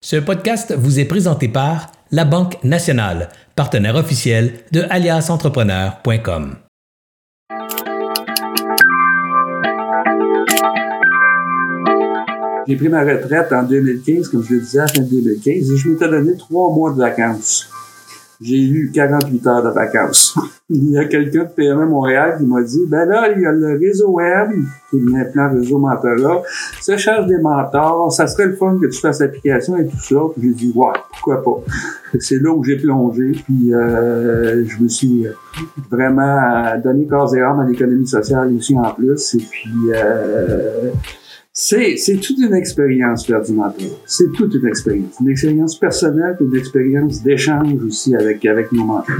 Ce podcast vous est présenté par La Banque Nationale, partenaire officiel de aliasentrepreneur.com. J'ai pris ma retraite en 2015, comme je le disais, à fin 2015, et je m'étais donné trois mois de vacances j'ai eu 48 heures de vacances. il y a quelqu'un de PME Montréal qui m'a dit, ben là, il y a le réseau web, qui est maintenant réseau mentorat, ça cherche des mentors, ça serait le fun que tu fasses l'application et tout ça. Puis j'ai dit, ouais, pourquoi pas. C'est là où j'ai plongé, puis euh, je me suis vraiment donné corps et âme à l'économie sociale aussi en plus. Et puis, euh, c'est, toute une expérience mentorat. C'est toute une expérience. Une expérience personnelle une expérience d'échange aussi avec, avec nos mentors.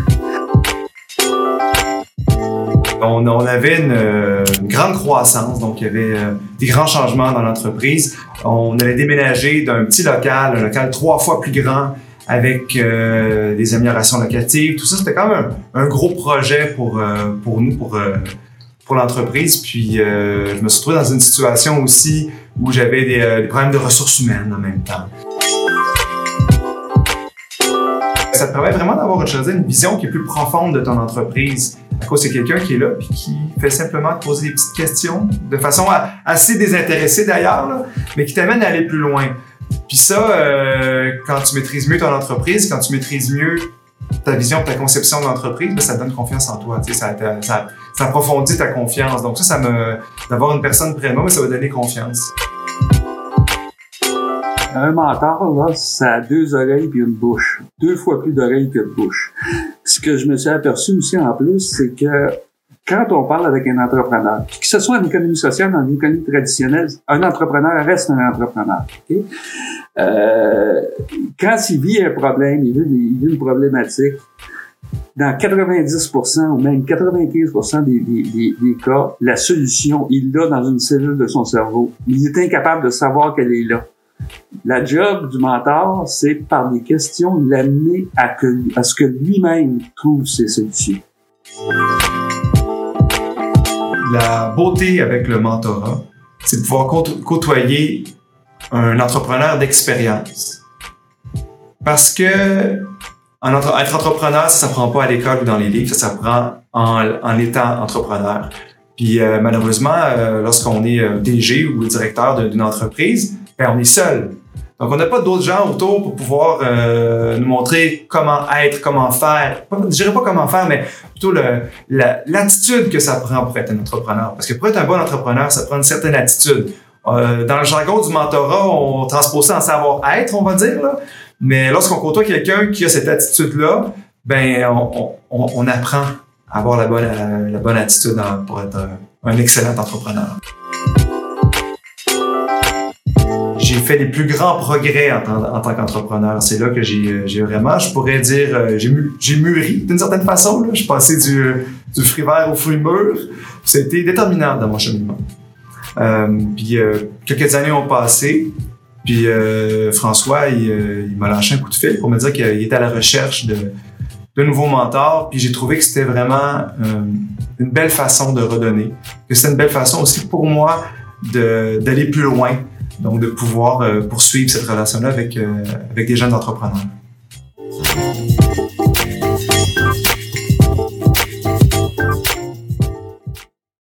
On, avait une, grande croissance, donc il y avait euh, des grands changements dans l'entreprise. On avait déménagé d'un petit local, un local trois fois plus grand, avec euh, des améliorations locatives. Tout ça, c'était quand même un, gros projet pour, euh, pour nous, pour l'entreprise. Puis euh, je me suis trouvé dans une situation aussi où j'avais des, euh, des, problèmes de ressources humaines en même temps. Ça te permet vraiment d'avoir une vision qui est plus profonde de ton entreprise. À cause c'est quelqu'un qui est là puis qui fait simplement te poser des petites questions de façon assez désintéressée d'ailleurs, mais qui t'amène à aller plus loin. Puis ça, euh, quand tu maîtrises mieux ton entreprise, quand tu maîtrises mieux ta vision, ta conception de l'entreprise, ben, ça donne confiance en toi. Ça, ça, approfondit ta confiance. Donc ça, ça me, d'avoir une personne près de moi, ça va donner confiance. Un mentor, là, ça a deux oreilles puis une bouche. Deux fois plus d'oreilles que de bouche. Ce que je me suis aperçu aussi en plus, c'est que quand on parle avec un entrepreneur, que ce soit en économie sociale, en économie traditionnelle, un entrepreneur reste un entrepreneur. Euh, quand il vit un problème, il vit, une problématique, dans 90% ou même 95% des, cas, la solution, il l'a dans une cellule de son cerveau. Il est incapable de savoir qu'elle est là. La job du mentor, c'est par des questions l'amener à ce que lui-même trouve ses solutions la beauté avec le mentorat, c'est de pouvoir côtoyer un entrepreneur d'expérience. Parce que être entrepreneur, ça s'apprend pas à l'école ou dans les livres, ça s'apprend en, en étant entrepreneur. Puis euh, malheureusement, euh, lorsqu'on est euh, DG ou directeur d'une entreprise, ben, on est seul. Donc, on n'a pas d'autres gens autour pour pouvoir euh, nous montrer comment être, comment faire. Je dirais pas comment faire, mais plutôt l'attitude que ça prend pour être un entrepreneur. Parce que pour être un bon entrepreneur, ça prend une certaine attitude. Euh, dans le jargon du mentorat, on transpose ça en savoir-être, on va dire. Là. Mais lorsqu'on côtoie quelqu'un qui a cette attitude-là, ben on, on, on, apprend à avoir la bonne, la bonne attitude pour être un excellent entrepreneur fait les plus grands progrès en, tant qu'entrepreneur. C'est là que j'ai, j'ai vraiment, je pourrais dire, euh, j'ai, mûri d'une certaine façon. Je passé du, du fruit vert au fruit mûr. C'était déterminant dans mon cheminement. Euh, puis euh, quelques années ont passé. Puis euh, François, il, euh, m'a lâché un coup de fil pour me dire qu'il était à la recherche de, de nouveaux mentors. Puis j'ai trouvé que c'était vraiment une belle façon de redonner. Que c'était une belle façon aussi pour moi d'aller plus loin donc, de pouvoir euh, poursuivre cette relation-là avec, euh, avec des jeunes entrepreneurs.